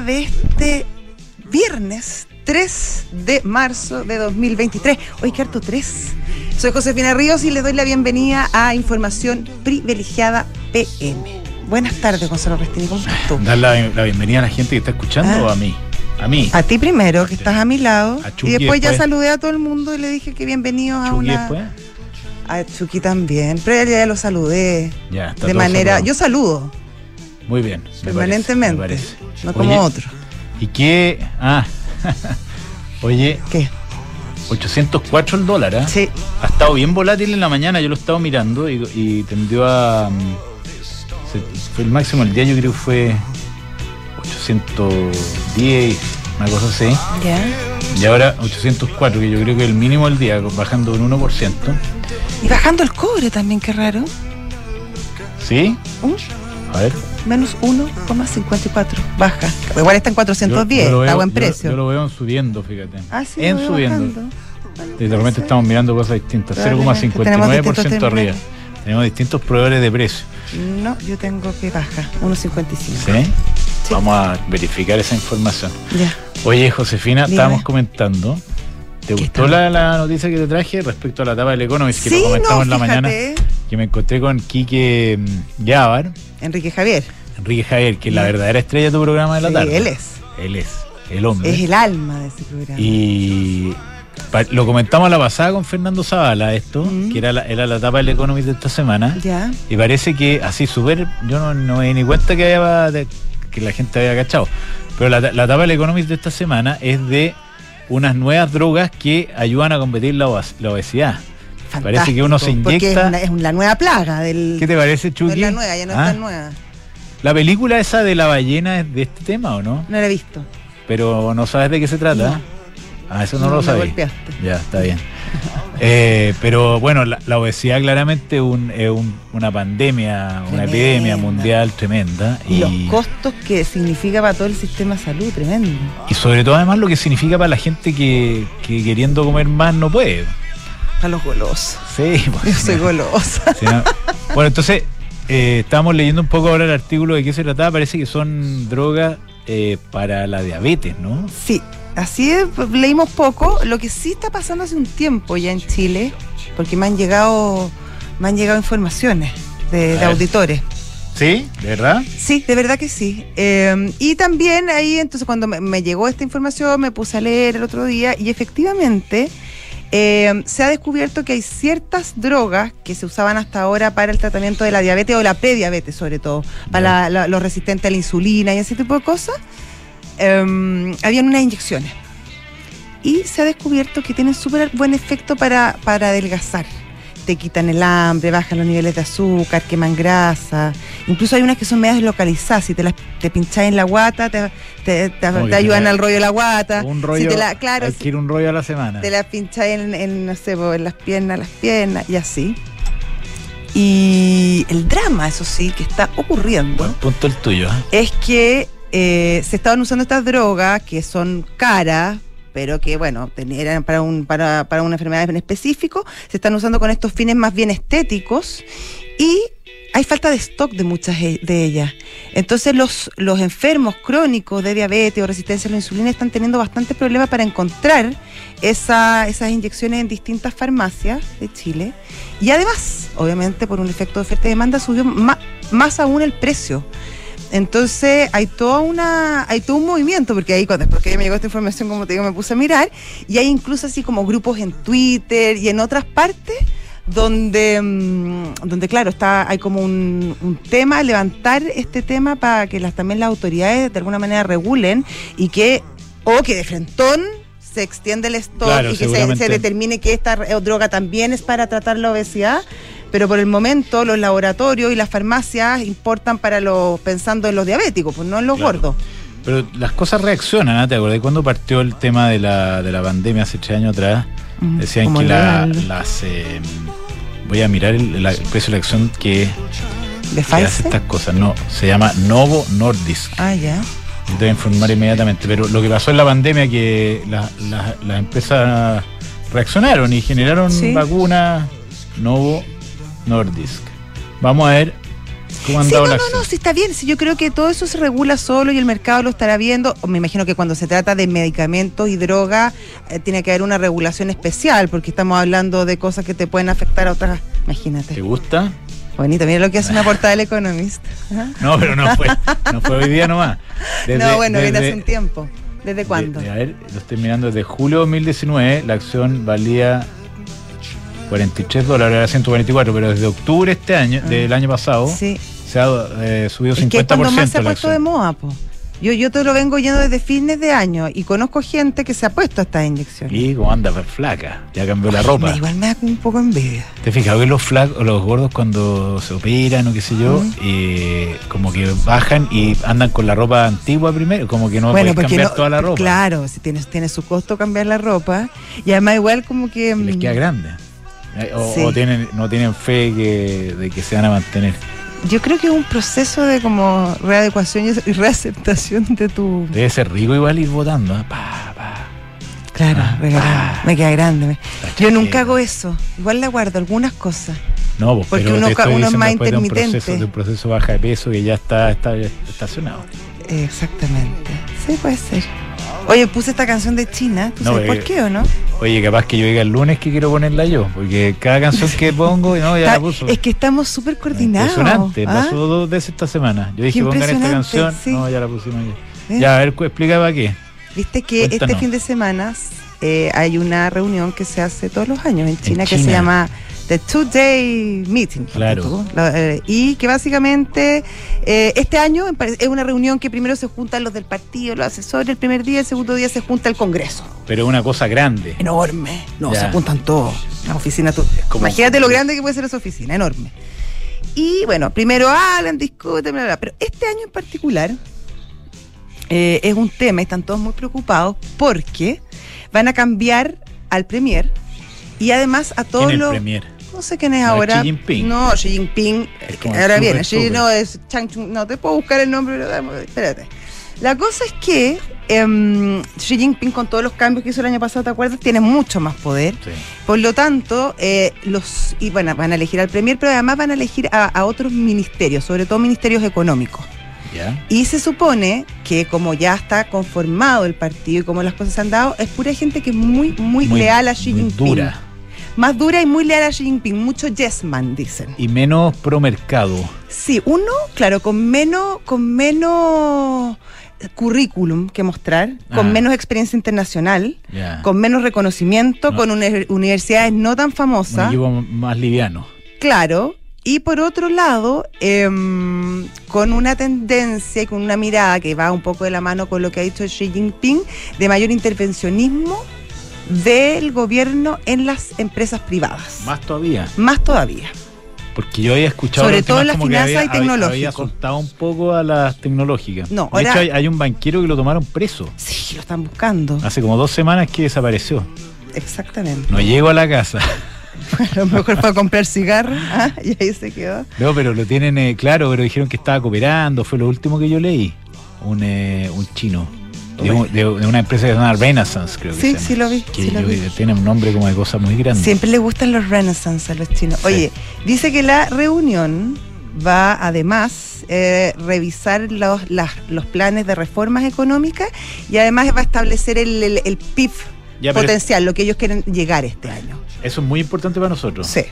de este viernes 3 de marzo de 2023. Hoy qué harto 3. Soy Josefina Ríos y le doy la bienvenida a Información Privilegiada PM. Buenas tardes, Gonzalo Restini, ¿cómo estás tú? Dar la, la bienvenida a la gente que está escuchando Ah. o a mí. A mí. A ti primero, que estás a mi lado. A y después ya saludé a todo el mundo y le dije que bienvenido a Chucky una. después. A Chucky también, pero ya lo saludé. Ya, está de manera. saludado. Yo saludo Muy bien. me parece, permanentemente. me parece. No como Oye, otro. ¿Y qué? Ah. Oye, ¿Qué? 804 el dólar, ¿ah? Sí. Ha estado bien volátil en la mañana, yo lo he estado mirando y, y tendió a. mm, se- fue el máximo el día, yo creo que fue 810, una cosa así. Ya. Y ahora 804, que yo creo que es el mínimo del día, bajando un 1%. Y bajando el cobre también, qué raro. ¿Sí? Uh, A ver. Menos 1,54. Baja. Igual está en 410, Yo- yo lo está a veo- buen precio. Yo, lo veo en subiendo, fíjate. ah, sí, en veo subiendo. Bueno, Y de repente ser. estamos mirando cosas distintas. Probablemente. 0,59% Tenemos arriba. Tenemos distintos proveedores de precios. No, yo tengo que baja, 1,55. ¿Sí? Sí. Vamos a verificar esa información. Ya. Oye, Josefina, estábamos comentando. ¿Te ¿Qué gustó la, la noticia que te traje respecto a la etapa del Economist que Sí, lo comentamos no, en la mañana? Que me encontré con Quique mm, Yavar, Enrique Javier. Enrique Javier, que es la verdadera estrella de tu programa de la Sí, tarde. él es. Él es, el hombre. Es el alma de ese programa. Y lo comentamos la pasada con Fernando Zavala, esto, Mm. que era la, era la etapa del Economist de esta semana. Ya. Y parece que así súper, yo no, no me di ni cuenta que, había, de- que la gente había cachado. Pero la, la etapa del Economist de esta semana es de unas nuevas drogas que ayudan a combatir la obesidad. Parece que uno se Porque es, inyecta- una- es la nueva plaga del. ¿Qué te parece, no Chucky? es la nueva, ya no ¿Ah? es tan nueva. ¿La película esa de la ballena es de este tema o no? No la he visto. Pero no sabes de qué se trata. No. Ah, eso no, No, lo sabía. Ya, está bien. Eh, pero bueno, la, la obesidad claramente es un- es un- una pandemia, una epidemia mundial tremenda. Y, Y, los costos que significa para todo el sistema de salud, tremendo. y sobre todo además lo que significa para la gente que, que queriendo comer más no puede. Para los golosos. Sí, pues, Yo soy golosa. Sí, no. Bueno, entonces, eh, estábamos leyendo un poco ahora el artículo de qué se trataba. Parece que son drogas eh, para la diabetes, ¿no? Sí, así es, leímos poco. Lo que sí está pasando hace un tiempo ya en Chile, porque me han llegado, me han llegado informaciones de, auditores. ¿Sí? ¿De verdad? Sí, de verdad que sí. Eh, y también ahí, entonces, cuando me, me llegó esta información, me puse a leer el otro día y efectivamente eh, se ha descubierto que hay ciertas drogas que se usaban hasta ahora para el tratamiento de la diabetes o la prediabetes, sobre todo, para la- la- los resistentes a la insulina y ese tipo de cosas. eh, habían unas inyecciones. Y se ha descubierto que tienen súper buen efecto para, para adelgazar. Te quitan el hambre, bajan los niveles de azúcar, queman grasa. Incluso hay unas que son medias localizadas. Si te las te pincháis en la guata, te, te, ayudan al rollo de la guata. Un Si rollo. te la, claro, hay si que ir un rollo a la semana. te la pincháis en, en, no sé, en las piernas, las piernas y así. Y el drama, eso sí, que está ocurriendo Buen punto el tuyo. ¿eh? es que eh, se estaban usando estas drogas que son caras, pero que, bueno, eran para, un, para, para una enfermedad en específico, se están usando con estos fines más bien estéticos y hay falta de stock de muchas e- de ellas. Entonces los, los enfermos crónicos de diabetes o resistencia a la insulina están teniendo bastantes problemas para encontrar esa- esas inyecciones en distintas farmacias de Chile. Y además, obviamente, por un efecto de oferta y demanda, subió más aún el precio. Entonces hay toda una, hay todo un movimiento, porque ahí cuando después que me llegó esta información, como te digo, me puse a mirar, y hay incluso así como grupos en Twitter y en otras partes donde, mm, donde claro, está, hay como un, un tema, levantar este tema para que las, también las autoridades de alguna manera regulen y que, o que de frentón se extiende el stock Claro, y que se, se determine que esta droga también es para tratar la obesidad, pero por el momento los laboratorios y las farmacias importan para los, pensando en los diabéticos, pues no en los Claro. gordos. Pero las cosas reaccionan, ¿ah? ¿te acordás cuando partió el tema de la, de la pandemia hace tres años atrás? Mm, Decían que la- las... eh, voy a mirar el, el precio de la acción que, ¿De que hace estas cosas. No, se llama Novo Nordisk. Ah, ya. Te voy a informar inmediatamente. Pero lo que pasó en la pandemia que la- las empresas reaccionaron y generaron Sí. vacunas Novo Nordisk. Vamos a ver cómo han Sí, dado no, la no, no, sí está bien. Sí, yo creo que todo eso se regula solo y el mercado lo estará viendo. Me imagino que cuando se trata de medicamentos y droga, eh, tiene que haber una regulación especial, porque estamos hablando de cosas que te pueden afectar a otras. Imagínate. ¿Te gusta? Bonito, mira lo que hace una portada del Economist. No, pero no fue, no fue hoy día nomás. Desde- no, bueno, viene hace un tiempo. ¿Desde de- cuándo? de- a ver, lo estoy mirando desde julio de 2019, la acción valía 43 dólares, ahora 144, pero desde octubre este año, Ah. del año pasado, Sí. se ha eh, subido Es que es 50% cuando más se ha puesto de acción. moda, po. Yo, yo te lo vengo yendo desde fines de año y conozco gente que se ha puesto a estas inyecciones. Y como anda flaca, ya cambió la ropa. me- igual me da un poco envidia. ¿Te fijas que los flacos, los gordos cuando se operan o qué sé yo, eh, como que bajan y andan con la ropa antigua primero, como que no pueden cambiar no- toda la ropa. Claro, si tienes, tiene su costo cambiar la ropa. Y además igual como que... Y les mm, queda grande. Eh, O, Sí. o tienen, no tienen fe que, de que se van a mantener. Yo creo que es un proceso de como readecuación y reaceptación de tu... Debe ser rico igual ir votando. ¿eh? Pa, pa. Claro, Ah, me queda grande. La Yo nunca hago eso. Igual le guardo algunas cosas. No, pues, Porque pero uno te es más después de un intermitente. proceso, de un proceso baja de peso que ya está, está estacionado. Exactamente. Sí, puede ser. Oye, puse esta canción de China. ¿Tú No, sabes eh, por qué o no? Oye, capaz que yo diga el lunes que quiero ponerla yo, porque cada canción que pongo, no, ya la puso. es que estamos súper coordinados. Impresionante, ¿ah? pasó dos veces esta semana. Yo dije, pongan esta canción. sí. No, ya la pusimos ya. ¿Eh? Ya, a ver, para qué. Viste que este fin de semana eh, hay una reunión que se hace todos los años en China, que se llama The Two Day Meeting. Claro. La- eh, y que básicamente eh, este año es una reunión que primero se juntan los del partido, los asesores el primer día, el segundo día se junta el Congreso. Pero una cosa grande. Enorme. No, Ya. se juntan todos. Las oficinas. tú- como- Imagínate lo grande que puede ser esa oficina, enorme. Y bueno, primero hablan, discuten, bla, bla, bla. Pero este año en particular eh, es un tema y están todos muy preocupados porque van a cambiar al Premier y además a todos ¿Quién es los. premier? No sé quién es No, ahora. Xi Jinping. No, Xi Jinping. Ahora viene. Xi no es Chang Chung. No, te puedo buscar el nombre, pero espérate. La cosa es que em, Xi Jinping, con todos los cambios que hizo el año pasado, ¿te acuerdas? Tiene mucho más poder. Sí. Por lo tanto, eh, los y bueno, van a elegir al Premier, pero además van a elegir a, a otros ministerios, sobre todo ministerios económicos. Y se supone que como ya está conformado el partido y como las cosas han dado, es pura gente que es muy, muy, Muy- leal a Xi Jinping. dura. Más dura y muy leal a Xi Jinping. Mucho yes man, dicen. Y menos pro mercado. Sí, uno, claro, con menos, con menos currículum que mostrar, Ah. con menos experiencia internacional, con menos reconocimiento, No. con uni- universidades no tan Un famosas. equipo más liviano. Claro. Y por otro lado, em, con una tendencia y con una mirada que va un poco de la mano con lo que ha dicho Xi Jinping, de mayor intervencionismo del gobierno en las empresas privadas. Más todavía. Más todavía. Porque yo había escuchado Sobre todo temas las finanzas y tecnológico. Había soltado un poco a las tecnológicas. No, de ahora- hecho, hay, hay un banquero que lo tomaron preso. Sí, lo están buscando. Hace como dos semanas que desapareció. Exactamente. No llego a la casa. A lo mejor fue a comprar cigarros ¿ah? y ahí se quedó. No, pero lo tienen eh, claro, pero dijeron que estaba cooperando. Fue lo último que yo leí. Un, eh, un chino. De, un- de- de una empresa que se llama Renaissance, creo que Sí, se llama. sí lo vi, Que sí lo yo- vi. tiene un nombre como de cosas muy grandes. Siempre le gustan los renaissance a los chinos. Sí. Oye, dice que la reunión va además eh, revisar los, las- los planes de reformas económicas y además va a establecer el, el- el PIB Ya, potencial, lo que ellos quieren llegar este año. eso es muy importante para nosotros. Sí.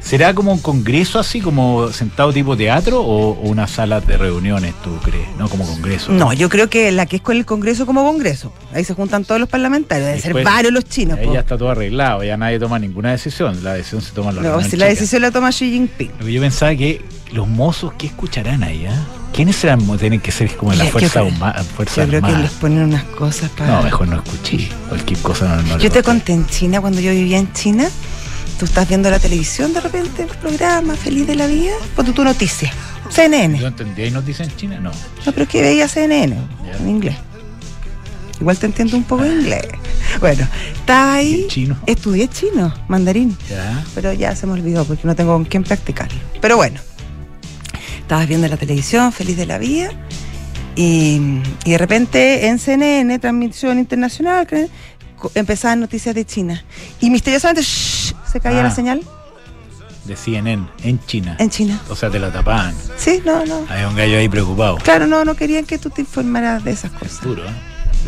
¿Será como un congreso así, como sentado tipo teatro o, o una sala de reuniones, tú crees? No como congreso. No, yo creo que la que es con el Congreso como Congreso. Ahí se juntan todos los parlamentarios. Deben ser varios los chinos. Ahí po. ya está todo arreglado, ya nadie toma ninguna decisión. La decisión se toma en la No, si la decisión la toma Xi Jinping. Lo que yo pensaba que los mozos, ¿qué escucharán ahí? ah? ¿Quiénes serán? Tienen que ser como de la fuerza, creo- huma- fuerza Yo creo que les ponen unas cosas para... No, mejor no escuché. Cualquier cosa no, no Yo te conté en China, cuando yo vivía en China, tú estás viendo la televisión de repente, el programa Feliz de la Vida, ponte tu noticia, CNN. ¿Yo entendí? ¿Ahí noticias en China? No. No, pero es que veía CNN en inglés. Igual te entiendo un poco de inglés. Bueno, estaba ahí, ¿En chino? estudié chino, mandarín, Ya. pero ya se me olvidó porque no tengo con quién practicarlo. Pero bueno, estabas viendo la televisión Feliz de la Vida y, y de repente en CNN, transmisión internacional, empezaban noticias de China y misteriosamente shh, se caía Ah. la señal. de CNN en China. En China. O sea, te la tapaban. Sí, no, no. Había un gallo ahí preocupado. Claro, no, no querían que tú te informaras de esas Es cosas. duro, ¿eh?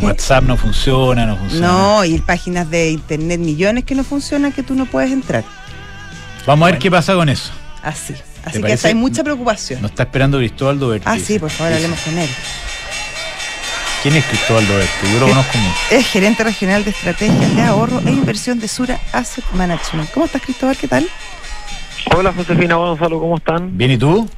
WhatsApp no funciona, no funciona. No, y páginas de internet millones que no funcionan que tú no puedes entrar. Vamos a ver qué pasa con eso. Así. Así que hay mucha preocupación. Nos está esperando Cristóbal Doberti. Ah, sí, por favor, hablemos con él. ¿Quién es Cristóbal Doberti? Yo lo conozco mucho. Es gerente regional de estrategias de ahorro e inversión de Sura Asset Management. ¿Cómo estás, Cristóbal? ¿Qué tal? Hola Josefina Gonzalo, ¿cómo están? ¿Bien y tú?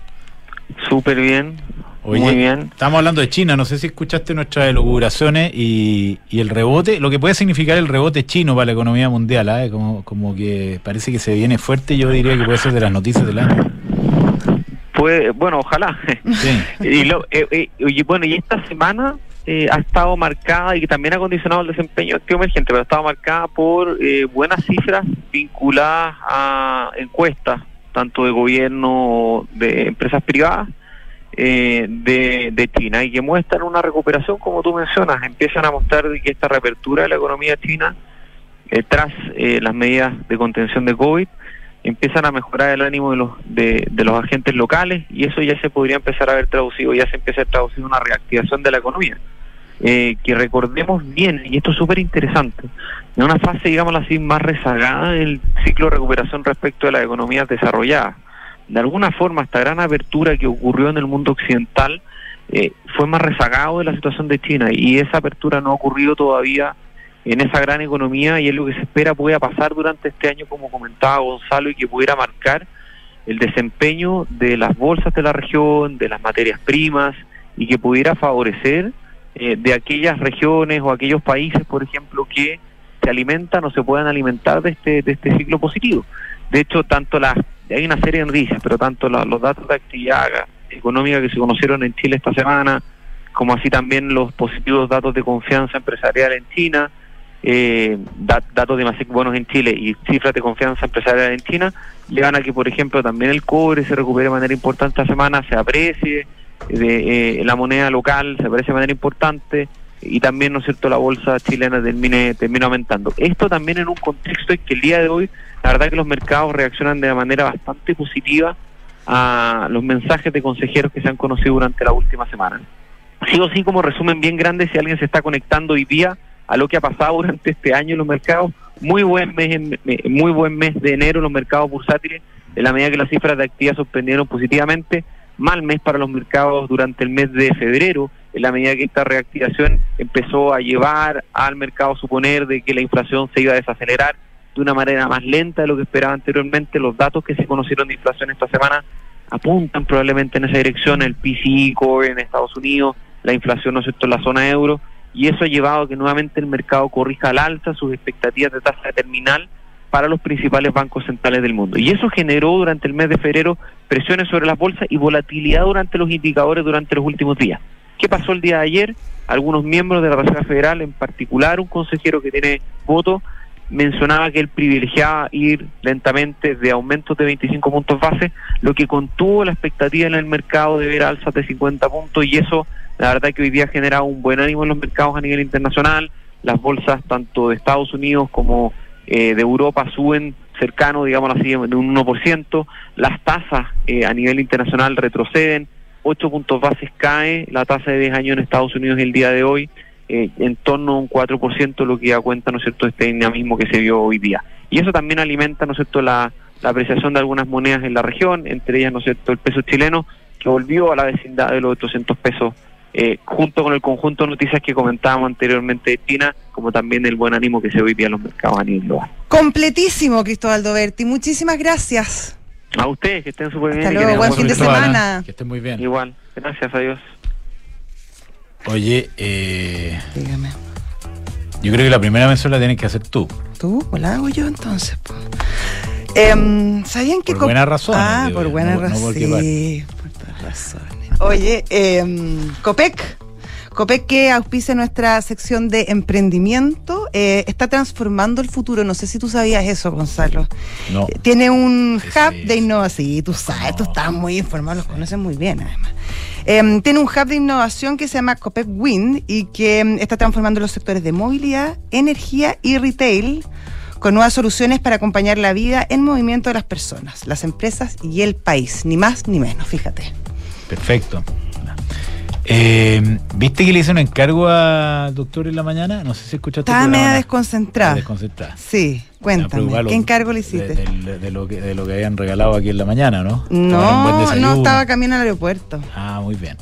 Súper bien, Oye, muy bien. Estamos hablando de China, no sé si escuchaste nuestras elucubraciones y, y el rebote, lo que puede significar el rebote chino para la economía mundial, ¿ah? como, como que parece que se viene fuerte, yo diría que puede ser de las noticias del año. Pues, bueno, ojalá. Sí. y, lo- eh, eh, y bueno, y esta semana eh, ha estado marcada y que también ha condicionado el desempeño activo emergente, pero ha estado marcada por eh, buenas cifras vinculadas a encuestas, tanto de gobierno, de empresas privadas, eh, de, China, y que muestran una recuperación, como tú mencionas, empiezan a mostrar que esta reapertura de la economía china, eh, tras eh, las medidas de contención de COVID, empiezan a mejorar el ánimo de los de, los agentes locales y eso ya se podría empezar a ver traducido, ya se empieza a traducir una reactivación de la economía. Eh, que recordemos bien, y esto es súper interesante, en una fase, digamos así, más rezagada del ciclo de recuperación respecto de las economías desarrolladas. De alguna forma, esta gran apertura que ocurrió en el mundo occidental eh, fue más rezagado de la situación de China y esa apertura no ha ocurrido todavía en esa gran economía y es lo que se espera pueda pasar durante este año, como comentaba Gonzalo, y que pudiera marcar el desempeño de las bolsas de la región, de las materias primas, y que pudiera favorecer eh, de aquellas regiones o aquellos países, por ejemplo, que se alimentan o se puedan alimentar de este, de este ciclo positivo. De hecho, tanto las, hay una serie de noticias, pero tanto la- los datos de actividad económica que se conocieron en Chile esta semana, como así también los positivos datos de confianza empresarial en China, eh, da- datos de Masec buenos en Chile y cifras de confianza empresarial en China, llevan a que, por ejemplo, también el cobre se recupere de manera importante esta semana, se aprecie, de, eh, la moneda local se aprecie de manera importante y también, ¿no es cierto?, la bolsa chilena termine, termine aumentando. Esto también en un contexto en que el día de hoy, la verdad que los mercados reaccionan de manera bastante positiva a los mensajes de consejeros que se han conocido durante la última semana. Sí o sí, como resumen bien grande, si alguien se está conectando hoy día a lo que ha pasado durante este año en los mercados, muy buen mes, en- eh, muy buen mes de enero en los mercados bursátiles, en la medida que las cifras de actividad sorprendieron positivamente, mal mes para los mercados durante el mes de febrero, en la medida que esta reactivación empezó a llevar al mercado a suponer de que la inflación se iba a desacelerar de una manera más lenta de lo que esperaba anteriormente. Los datos que se conocieron de inflación esta semana apuntan probablemente en esa dirección, el PCI core en Estados Unidos, la inflación, ¿no es cierto?, en la zona euro, y eso ha llevado a que nuevamente el mercado corrija al alza sus expectativas de tasa terminal para los principales bancos centrales del mundo. Y eso generó durante el mes de febrero presiones sobre las bolsas y volatilidad durante los indicadores durante los últimos días. ¿Qué pasó el día de ayer? Algunos miembros de la Reserva Federal, en particular un consejero que tiene voto, mencionaba que él privilegiaba ir lentamente de aumentos de 25 puntos base, lo que contuvo la expectativa en el mercado de ver alzas de 50 puntos y eso la verdad que hoy día ha generado un buen ánimo en los mercados a nivel internacional, las bolsas tanto de Estados Unidos como eh, de Europa suben cercano, digamos así, de un 1%, las tasas eh, a nivel internacional retroceden, 8 puntos bases cae la tasa de 10 años en Estados Unidos el día de hoy, eh, en torno a un 4%, lo que da cuenta, ¿no es cierto?, este dinamismo que se vio hoy día. Y eso también alimenta, ¿no es cierto?, la, la apreciación de algunas monedas en la región, entre ellas, ¿no es cierto?, el peso chileno, que volvió a la vecindad de los 800 pesos, eh, junto con el conjunto de noticias que comentábamos anteriormente de China, como también el buen ánimo que se ve hoy día en los mercados a nivel global. Completísimo, Cristóbal Doberti. Muchísimas gracias. A ustedes, que estén súper bien. Hasta luego, buen fin de semana. Que estés muy bien. Igual, gracias a Dios. Oye, eh, Dígame. yo creo que la primera mención la tienes que hacer tú. ¿Tú? ¿O la hago yo entonces? po? Em, ¿Sabían que... Por buenas razones, Ah, digo por buenas no- no razones. vale. sí, por todas razones. Oye, em, Copec. Copec que auspicia nuestra sección de emprendimiento, eh, está transformando el futuro. No sé si tú sabías eso, Gonzalo. No. Tiene un hub de innovación. Sí, tú sabes, No. tú estás muy informado, los conoces muy bien además. Em, tiene un hub de innovación que se llama Copec Wind y que em, está transformando los sectores de movilidad, energía y retail con nuevas soluciones para acompañar la vida en movimiento de las personas, las empresas y el país, ni más ni menos, fíjate. Perfecto. Eh, ¿Viste que le hice un encargo al doctor en la mañana? No sé si escuchaste. Estaba media desconcentrada. Desconcentrada. Sí, cuéntame. preocupado ¿Qué lo- encargo le hiciste? de- de lo que, de lo que habían regalado aquí en la mañana, ¿no? No, no estaba camino al aeropuerto. Ah, muy bien.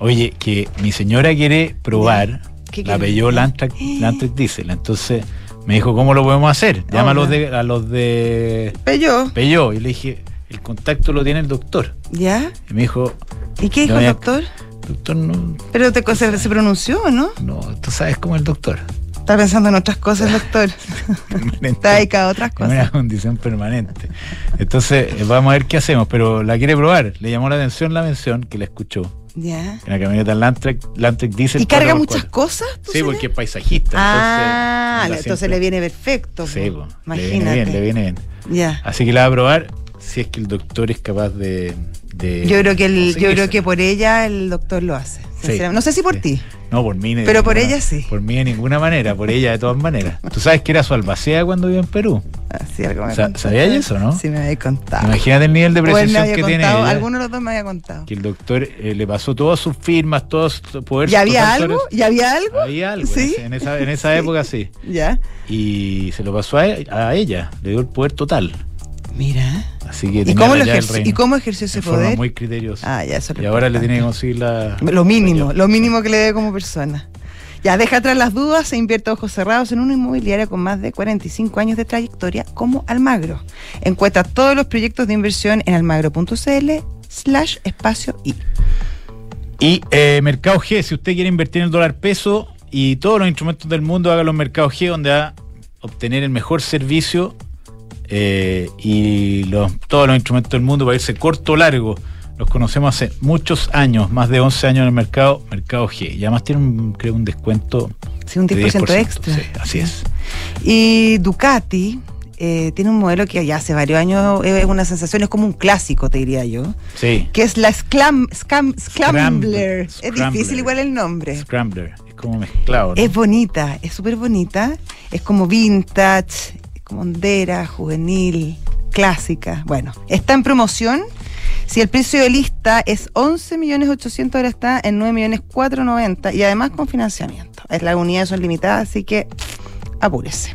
Oye, que mi señora quiere probar ¿Qué la? Peugeot Landtrek, Landtrek Diesel. Entonces me dijo, ¿cómo lo podemos hacer? Llama a los de, a los de. Y le dije, el contacto lo tiene el doctor. ¿ya? Y me dijo, ¿Y qué dijo el doctor? Doctor, no, Pero te, se, se pronunció, ¿o ¿no? no, tú sabes cómo el doctor. Está pensando en otras cosas, doctor. Está dedicado a otras Es una cosas. condición permanente. Entonces, eh, vamos a ver qué hacemos, pero la quiere probar. Le llamó la atención la mención que la escuchó. Ya. En la camioneta Landtrek, Landtrek Diesel. ¿Y carga 4x4. muchas cosas? Sí, porque es paisajista. Ah, entonces, le viene perfecto. Sí, po. po, le Imagínate. viene bien, le viene bien. Ya. Así que la va a probar si es que el doctor es capaz de. De Yo creo que el, yo creo que por ella el doctor lo hace. Sí, no sé si por sí. ti. No, por mí. Pero por ella sí. Por mí de ninguna manera, por ella de todas maneras. Tú sabes que era su albacea cuando vivió en Perú. Así algo me. ¿sabías eso, no? Sí, me había contado. Imagínate el nivel de precisión que tiene ella. alguno de los dos me había contado. Que el doctor eh, le pasó todas sus firmas, todos su poder. ¿Ya había algo? ¿Ya había algo? Había algo. ¿Sí? En esa, en esa época sí. Ya. Y se lo pasó a, e- a ella. Le dio el poder total. Mira. Así que ¿Y cómo, lo reino. ¿Y cómo ejerció ese forma poder? muy criteriosa. Ah, ya, eso es y ahora le tiene que conseguir la. Lo mínimo, la- lo mínimo que le debe como persona. Ya, deja atrás las dudas e invierte ojos cerrados en una inmobiliaria con más de 45 años de trayectoria como Almagro. Encuentra todos los proyectos de inversión en almagro.cl slash espacio y. Y eh, Mercado G, si usted quiere invertir en el dólar peso y todos los instrumentos del mundo, hágalo en Mercado G, donde va a obtener el mejor servicio eh, y los, todos los instrumentos del mundo para irse corto o largo. Los conocemos hace muchos años, más de 11 años en el mercado, Mercado G. Y además tiene, un, creo, un descuento Sí, un de 10% extra. Sí, así es. Y Ducati eh, tiene un modelo que ya hace varios años es una sensación, es como un clásico, te diría yo, Sí. que es la Sclam, Scam- Scrambler. Es difícil igual el nombre. Scrambler. Es como mezclado. ¿no? Es bonita, es súper bonita, es como vintage, hondera, juvenil, clásica. Bueno, está en promoción. Si el precio de lista es 11 millones 800, ahora está en 9 millones 490 y además con financiamiento. Es las unidades son limitadas, así que apúrese.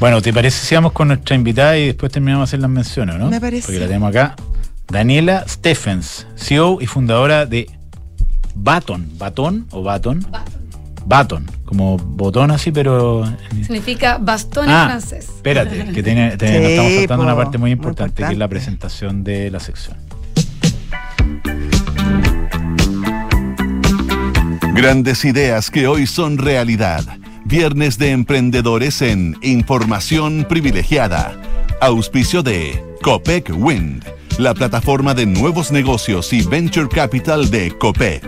Bueno, ¿te parece si vamos con nuestra invitada y después terminamos de hacer las menciones, no? Me parece. Porque la tenemos acá. Daniela Stephens, CEO y fundadora de Baton. ¿Baton o Baton? Baton, como botón así, pero. Significa bastón Ah, en francés. Espérate, que tiene, Sí, nos estamos saltando po, una parte muy muy importante, que es la presentación de la sección. Grandes ideas que hoy son realidad. Viernes de emprendedores en Información Privilegiada. Auspicio de Copec Wind, la plataforma de nuevos negocios y venture capital de Copec.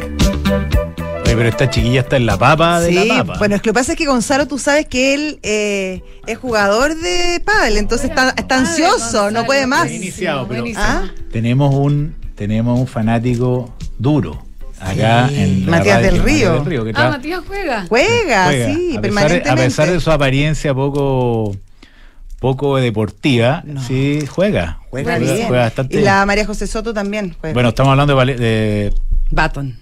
Oye, pero esta chiquilla está en la papa de Sí, la papa. bueno, es que lo que pasa es que Gonzalo, tú sabes que él eh, es jugador de pádel, entonces está, está ansioso, no puede más. Bien iniciado, pero-. ¿Ah? tenemos un tenemos un fanático duro acá Sí. en Matías del Río. que Ah, tra- Matías juega. Juega, juega. sí, a pesar, permanentemente. a pesar de su apariencia poco poco deportiva, No. sí juega. Juega Juega- bien. juega bastante y la María José Soto también juega. Bueno, estamos hablando de, de- Baton.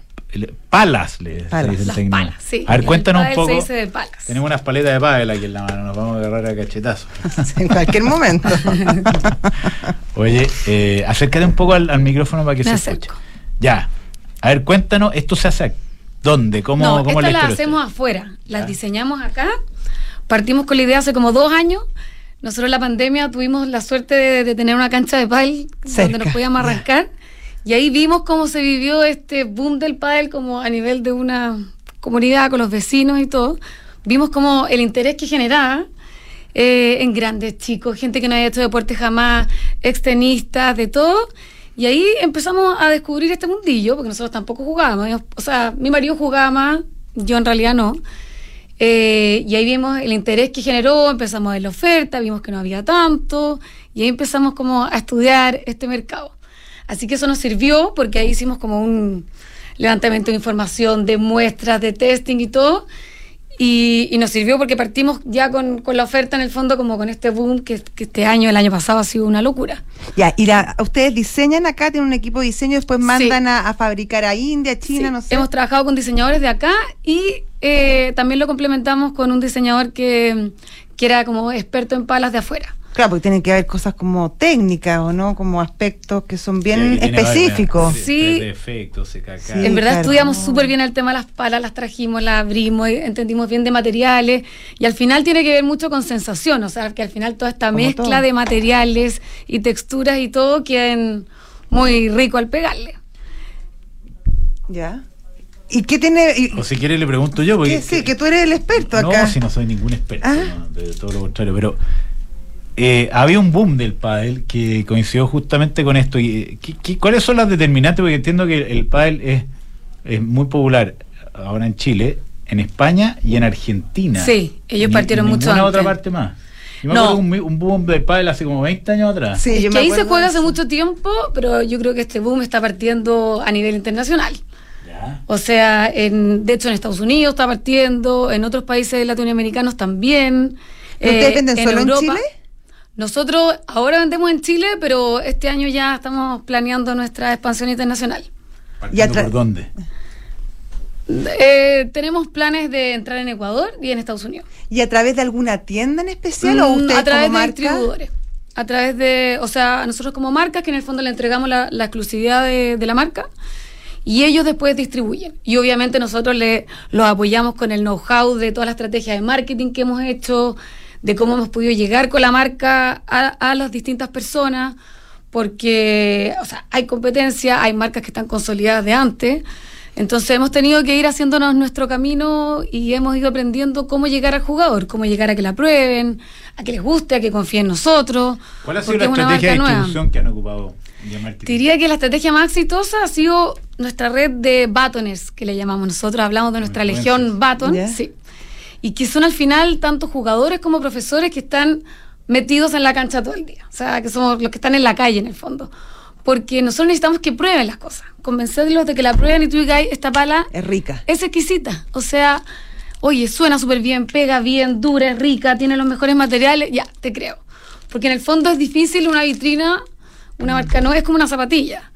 Palas, le se Palas. dice el Las técnico. palas, sí. A ver, cuéntanos un poco. Se dice de palas. Tenemos unas paletas de pádel aquí en la mano, nos vamos a agarrar a cachetazos. en cualquier momento. Oye, eh, acércate un poco al, al micrófono para que Me se acerco. escuche. Ya. A ver, cuéntanos, ¿esto se hace dónde? ¿Cómo, no, cómo las hacemos afuera. Las diseñamos acá. Partimos con la idea hace como dos años. Nosotros en la pandemia tuvimos la suerte de, de tener una cancha de pádel donde nos podíamos arrancar. Y ahí vimos cómo se vivió este boom del pádel como a nivel de una comunidad con los vecinos y todo. Vimos como el interés que generaba eh, en grandes chicos, gente que no había hecho deporte jamás, extenistas, de todo. Y ahí empezamos a descubrir este mundillo, porque nosotros tampoco jugábamos. O sea, mi marido jugaba más, yo en realidad no. Eh, y ahí vimos el interés que generó, empezamos a ver la oferta, vimos que no había tanto, y ahí empezamos como a estudiar este mercado. Así que eso nos sirvió porque ahí hicimos como un levantamiento de información, de muestras, de testing y todo. Y, y nos sirvió porque partimos ya con, con la oferta en el fondo, como con este boom que, que este año, el año pasado, ha sido una locura. Ya, y la, ustedes diseñan acá, tienen un equipo de diseño, después mandan a, a fabricar a India, China, Sí, no sé. Hemos trabajado con diseñadores de acá y eh, también lo complementamos con un diseñador que, que era como experto en palas de afuera. Claro, porque tienen que haber cosas como técnicas o no, como aspectos que son bien Sí, específicos. Sí. de efectos, se caca. Sí, en verdad claro. estudiamos súper bien el tema de las palas, las trajimos, las abrimos, y entendimos bien de materiales y al final tiene que ver mucho con sensación, o sea, que al final toda esta Como mezcla todo. de materiales y texturas y todo queden muy rico al pegarle. Ya. ¿Y qué tiene? y- O si quiere le pregunto yo, porque que, sí, que tú eres el experto no, acá. si no soy ningún experto, Ah. no, de todo lo contrario, pero eh, había un boom del pádel que coincidió justamente con esto. Y, eh, ¿qué- qué- ¿Cuáles son las determinantes? Porque entiendo que el pádel es, es muy popular ahora en Chile, en España y en Argentina. Sí, ellos Ni- partieron mucho antes. otra parte más. Yo me No. acuerdo un, boom del pádel hace como 20 años atrás. Sí, es yo que me ahí se juega hace mucho tiempo, pero yo creo que este boom está partiendo a nivel internacional. Ya. O sea, en, de hecho en Estados Unidos está partiendo, en otros países latinoamericanos también. ¿Pero eh, ustedes venden solo en Chile? Nosotros ahora vendemos en Chile, pero este año ya estamos planeando nuestra expansión internacional. ¿Partiendo atra- por dónde? Eh, tenemos planes de entrar en Ecuador y en Estados Unidos. ¿Y a través de alguna tienda en especial o Mm, ustedes a través como de marca? distribuidores. A través de, o sea, nosotros como marca, que en el fondo le entregamos la, la exclusividad de, de la marca, y ellos después distribuyen. Y obviamente nosotros le, los apoyamos con el know-how de toda la estrategia de marketing que hemos hecho, de cómo hemos podido llegar con la marca a, a las distintas personas, porque, o sea, hay competencia, hay marcas que están consolidadas de antes. Entonces hemos tenido que ir haciéndonos nuestro camino y hemos ido aprendiendo cómo llegar al jugador, cómo llegar a que la prueben, a que les guste, a que confíen en nosotros. ¿Cuál ha sido la es estrategia de marca nueva. distribución que han ocupado? Te diría que la estrategia más exitosa ha sido nuestra red de batoners, que le llamamos nosotros, hablamos de nuestra legión baton, sí. Y que son al final tanto jugadores como profesores que están metidos en la cancha todo el día. O sea, que somos los que están en la calle en el fondo. Porque nosotros necesitamos que prueben las cosas, convencerlos de que la prueben y tú digas, "Ay, esta pala Es rica. es exquisita. O sea, oye, suena súper bien, pega bien, dura, es rica, tiene los mejores materiales, ya, te creo. Porque en el fondo es difícil una vitrina, una marca no es como una zapatilla.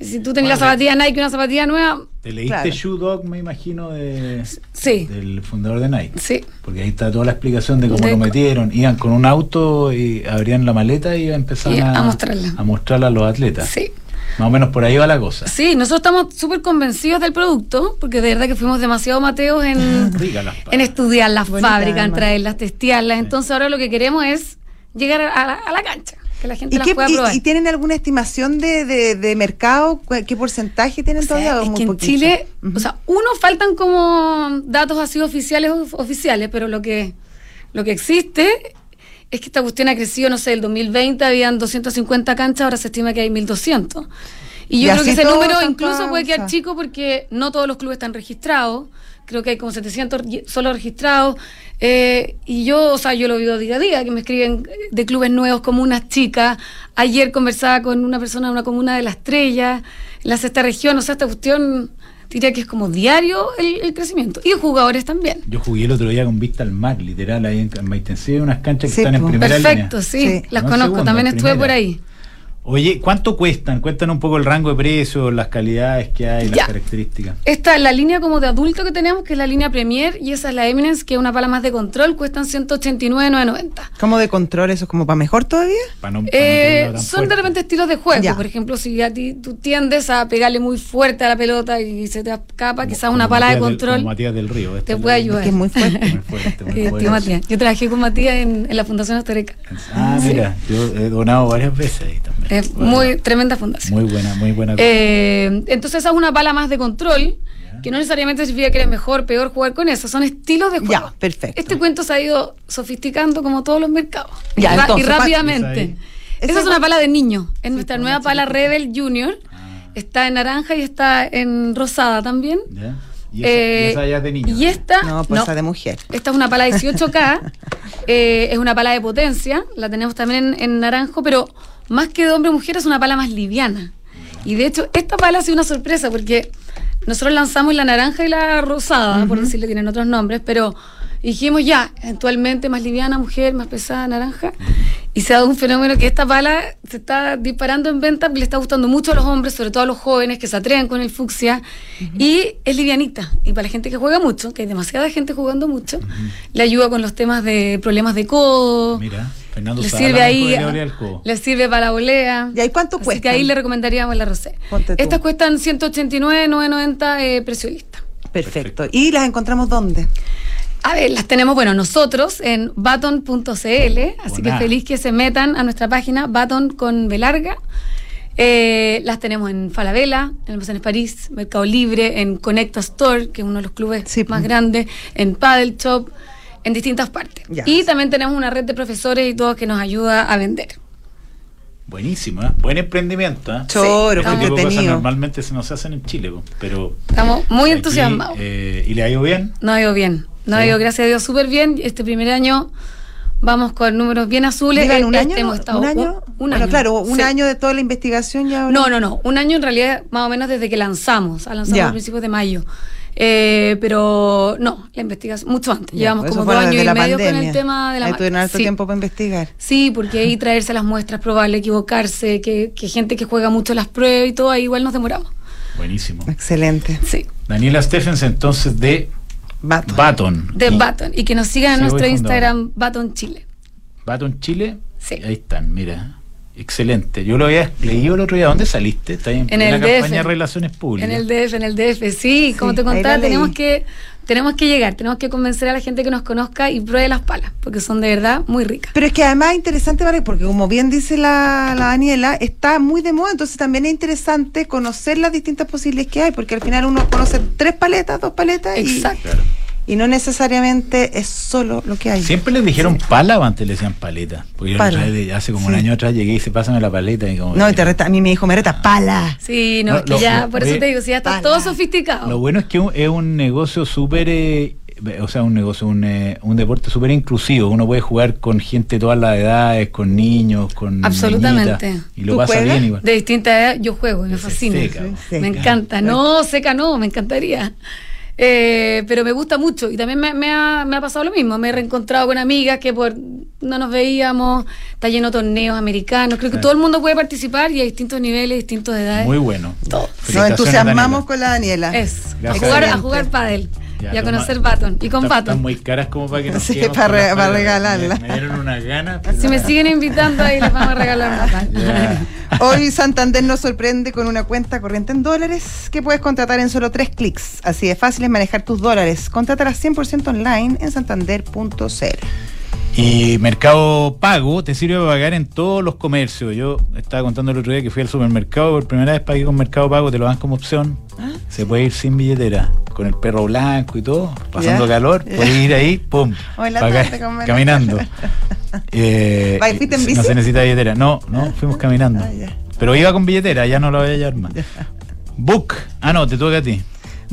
Si tú tenías la Bueno, zapatilla Nike y una zapatilla nueva, Te leíste Claro. Shoe Dog, me imagino, de, sí, del fundador de Nike. sí. Porque ahí está toda la explicación de cómo De lo metieron. Iban con un auto y abrían la maleta y empezaban Y a, a mostrarla. a mostrarla a los atletas. Sí. Más o menos por ahí va la cosa. Sí, nosotros estamos súper convencidos del producto, porque de verdad que fuimos demasiado mateos en, en estudiar las Bonita, fábricas, en traerlas, testearlas. Entonces ahora lo que queremos es llegar a la, a la cancha, que la gente ¿Y, las qué- pueda y- probar. y tienen alguna estimación de, de, de mercado? ¿Cu- ¿Qué porcentaje tienen O sea, todavía? o es muy que en poquito? Chile, o sea, uno faltan como datos así oficiales of- oficiales, pero lo que lo que existe es que esta cuestión ha crecido, no sé, el 2020 habían 250 canchas, ahora se estima que hay 1200. Y yo Y creo que ese número incluso puede quedar chico porque no todos los clubes están registrados. Creo que hay como 700 ye- solo registrados. Eh, y yo, o sea, yo lo vivo día a día, que me escriben de clubes nuevos como unas chicas. Ayer conversaba con una persona de una comuna de La Estrella, en la sexta región. O sea, esta cuestión diría que es como diario el, el crecimiento. Y jugadores también. Yo jugué el otro día con vista al mar, literal, ahí en, en Maitencillo, unas canchas que Sí, están en primera Perfecto, línea. sí, Sí. las No conozco. segunda, También estuve por ahí. Oye, ¿cuánto cuestan? Cuéntanos un poco el rango de precios, las calidades que hay, las Ya. características. Esta es la línea como de adulto que tenemos, que es la línea Premier, y esa es la Eminence, que es una pala más de control, cuestan 189,990. ¿Cómo de control eso? ¿Como para mejor todavía? Para no- Eh, son fuerte. de repente estilos de juego. Ya. Por ejemplo, si a ti tú tiendes a pegarle muy fuerte a la pelota y se te escapa, quizás una pala de Matías del- control como Matías del Río. esta te es puede ayudar. Que es muy fuerte. Muy fuerte, muy Eh, tío poderoso. Matías. Yo trabajé con Matías en, en la Fundación Astereca. Ah, mira, yo he donado varias veces. Es Bueno, muy tremenda fundación. Muy buena, muy buena. Eh, entonces esa es una pala más de control, que no necesariamente significa que eres mejor, peor jugar con eso, son estilos de juego. Ya, perfecto. Este cuento se ha ido sofisticando como todos los mercados. Ya, y, entonces, y rápidamente. Esa es es una pa- pala de niño. Es nuestra pues, nueva pala. Rebel Junior. Ah, Está en naranja y está en rosada también. ¿ya? Y esa, Eh, y esa ya es de niño. y esta, No, pues no. esa de mujer. Esta es una pala 18K, eh, es una pala de potencia, la tenemos también en, en naranjo, pero más que de hombre o mujer es una pala más liviana. Y de hecho, esta pala ha sido una sorpresa porque nosotros lanzamos la naranja y la rosada, por decirle, tienen otros nombres, pero dijimos ya, eventualmente más liviana, mujer, más pesada, naranja. Y se ha dado un fenómeno que esta pala se está disparando en venta, le está gustando mucho a los hombres, sobre todo a los jóvenes que se atreven con el fucsia. Y es livianita. Y para la gente que juega mucho, que hay demasiada gente jugando mucho, le ayuda con los temas de problemas de codo. Mira, Fernando Le sirve ahí, le sirve para la volea. ¿Y ahí cuánto Así cuesta? que ahí le recomendaríamos la rosé. Estas cuestan 189, 990 eh, precio lista. Perfecto. ¿Y las encontramos dónde? A ver, las tenemos, bueno, nosotros en baton.cl, así Buena. que feliz que se metan a nuestra página, baton con B larga. Eh, las tenemos en Falabella, en Almacenes París, Mercado Libre, en Conecta Store, que es uno de los clubes Sí. más grandes, en Paddle Shop, en distintas partes. Ya. Y también tenemos una red de profesores y todo que nos ayuda a vender. Buenísimo, ¿eh? buen emprendimiento. ¿eh? Choro, Este tipo de cosas normalmente se nos hacen en Chile, pero Estamos muy aquí, entusiasmados. eh, ¿Y le ha ido bien? No ha ido bien. No ha ido, gracias a Dios, súper bien. Este primer año vamos con números bien azules. ¿Llevan un Este año? hemos estado- ¿Un año? Un Bueno, año. claro, un Sí. año de toda la investigación ya. ahora- No, no, no. Un año en realidad más o menos desde que lanzamos. Lanzamos Ya. a principios de mayo. Eh, pero no, la investigación, mucho antes. Ya, Llevamos pues como dos años y medio con el tema de la Ahí tuvieron harto sí. tiempo para investigar. Sí, porque ahí traerse las muestras, probable equivocarse, que, que gente que juega mucho las pruebas y todo, ahí igual nos demoramos. Buenísimo. Excelente. Sí, Daniela Stephens entonces de Bato. Baton. de Y- Baton. Y que nos sigan en nuestro. Instagram, Baton Chile. Baton Chile. Sí. Ahí están, mira. Excelente. Yo lo había leído el otro día. ¿Dónde saliste? Está en, En la campaña de Relaciones Públicas. En el DF, en el DF, sí, como Sí, te contaba, tenemos que, tenemos que llegar, tenemos que convencer a la gente que nos conozca y pruebe las palas, porque son de verdad muy ricas. Pero es que además es interesante, porque como bien dice la, la Daniela, está muy de moda, entonces también es interesante conocer las distintas posibilidades que hay, porque al final uno conoce tres paletas, dos paletas, y, Exacto. Claro. Y no necesariamente es solo lo que hay. Siempre les dijeron pala o antes le decían paleta. Porque yo Pala. hace como un Sí. año atrás llegué y se pásame la paleta. Y como, No, y te reta- a mí me dijo, me reta, pala. Sí, no, No, es que lo- ya, lo- por eso te digo, si ya está pala. todo sofisticado. Lo bueno es que un- es un negocio súper, eh, o sea, un negocio, un, eh, un deporte súper inclusivo. Uno puede jugar con gente de todas las edades, con niños, con Absolutamente. niñitas, y lo ¿Tú pasa juegas? bien igual. De distintas edades yo juego y me fascina. seca, Sí, me seca. encanta. No, seca no, me encantaría. Eh, pero me gusta mucho y también me, me ha, me ha pasado lo mismo. Me he reencontrado con amigas que por no nos veíamos, está lleno de torneos americanos. Creo que Sí. todo el mundo puede participar y a distintos niveles, distintos edades. Muy bueno. Nos entusiasmamos Daniela. con la Daniela. Es, a Gracias. jugar, a jugar pádel Ya, y a conocer Baton. Y con Baton. Están muy caras como para que nos Sí, para re- para regalarla. Me, me dieron unas ganas. Si me siguen invitando ahí les vamos a regalar una pala. Ya. Hoy Santander nos sorprende con una cuenta corriente en dólares que puedes contratar en solo tres clics. Así de fácil es manejar tus dólares. Contrátala 100% online en santander.cl. Y Mercado Pago te sirve para pagar en todos los comercios. Yo estaba contando el otro día que fui al supermercado, por primera vez pagué con Mercado Pago, te lo dan como opción. Ah. Se puede ir sin billetera, con el perro blanco y todo, pasando calor, puedes ir ahí, pum, la menos caminando. Eh, ¿Va, fuiste en no se necesita billetera. No, no, fuimos caminando. Ah. Pero iba con billetera, ya no lo voy a llevar más. Book. Ah, no, te toca a ti.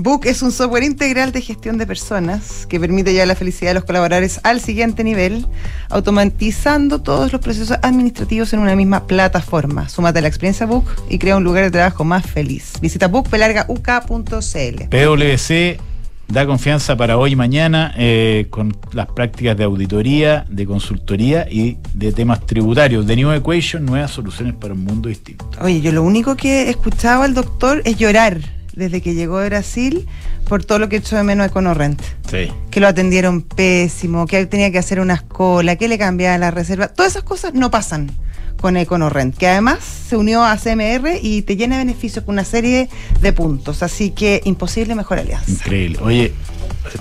Book es un software integral de gestión de personas que permite llevar la felicidad de los colaboradores al siguiente nivel, automatizando todos los procesos administrativos en una misma plataforma. Súmate a la experiencia Book y crea un lugar de trabajo más feliz. Visita bookpelargauk.cl. PwC da confianza para hoy y mañana eh, con las prácticas de auditoría, de consultoría y de temas tributarios. De New Equation, nuevas soluciones para un mundo distinto. Oye, yo lo único que he escuchado al doctor es llorar desde que llegó de Brasil por todo lo que echó de menos EconoRent. Sí. Que lo atendieron pésimo, que tenía que hacer unas colas, que le cambiaban la reserva. Todas esas cosas no pasan con EconoRent, que además se unió a CMR y te llena de beneficios con una serie de puntos. Así que imposible mejor alianza. Increíble. Oye,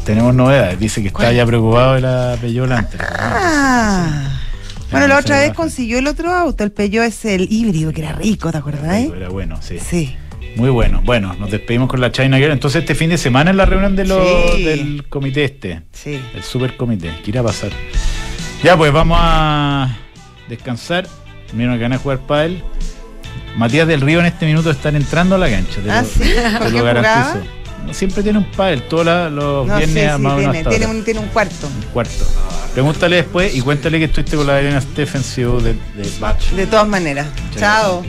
tenemos novedades. Dice que está ¿Cuál? ya preocupado de la Peugeot Lantra. Ah. Bueno, la otra vez consiguió el otro auto, el Peugeot es el híbrido, que era rico, ¿te acuerdas? Era bueno, sí. Sí. Muy bueno. Bueno, nos despedimos con la China Girl. Entonces, este fin de semana es la reunión de los, Sí. del comité este. Sí. El super comité. ¿Qué irá a pasar? Ya, pues vamos a descansar. Miren que van a jugar pádel. Matías del Río en este minuto están entrando a la cancha. Te Ah, lo, sí. te ¿Con lo garantizo. jugaba? Siempre tiene un pádel. Todos los No, viernes sí, más menos tiene, tiene un, tiene un cuarto Un cuarto. Pregúntale después y cuéntale que estuviste con la Elena Stephens CEO de, de Batch. de todas maneras. Chao.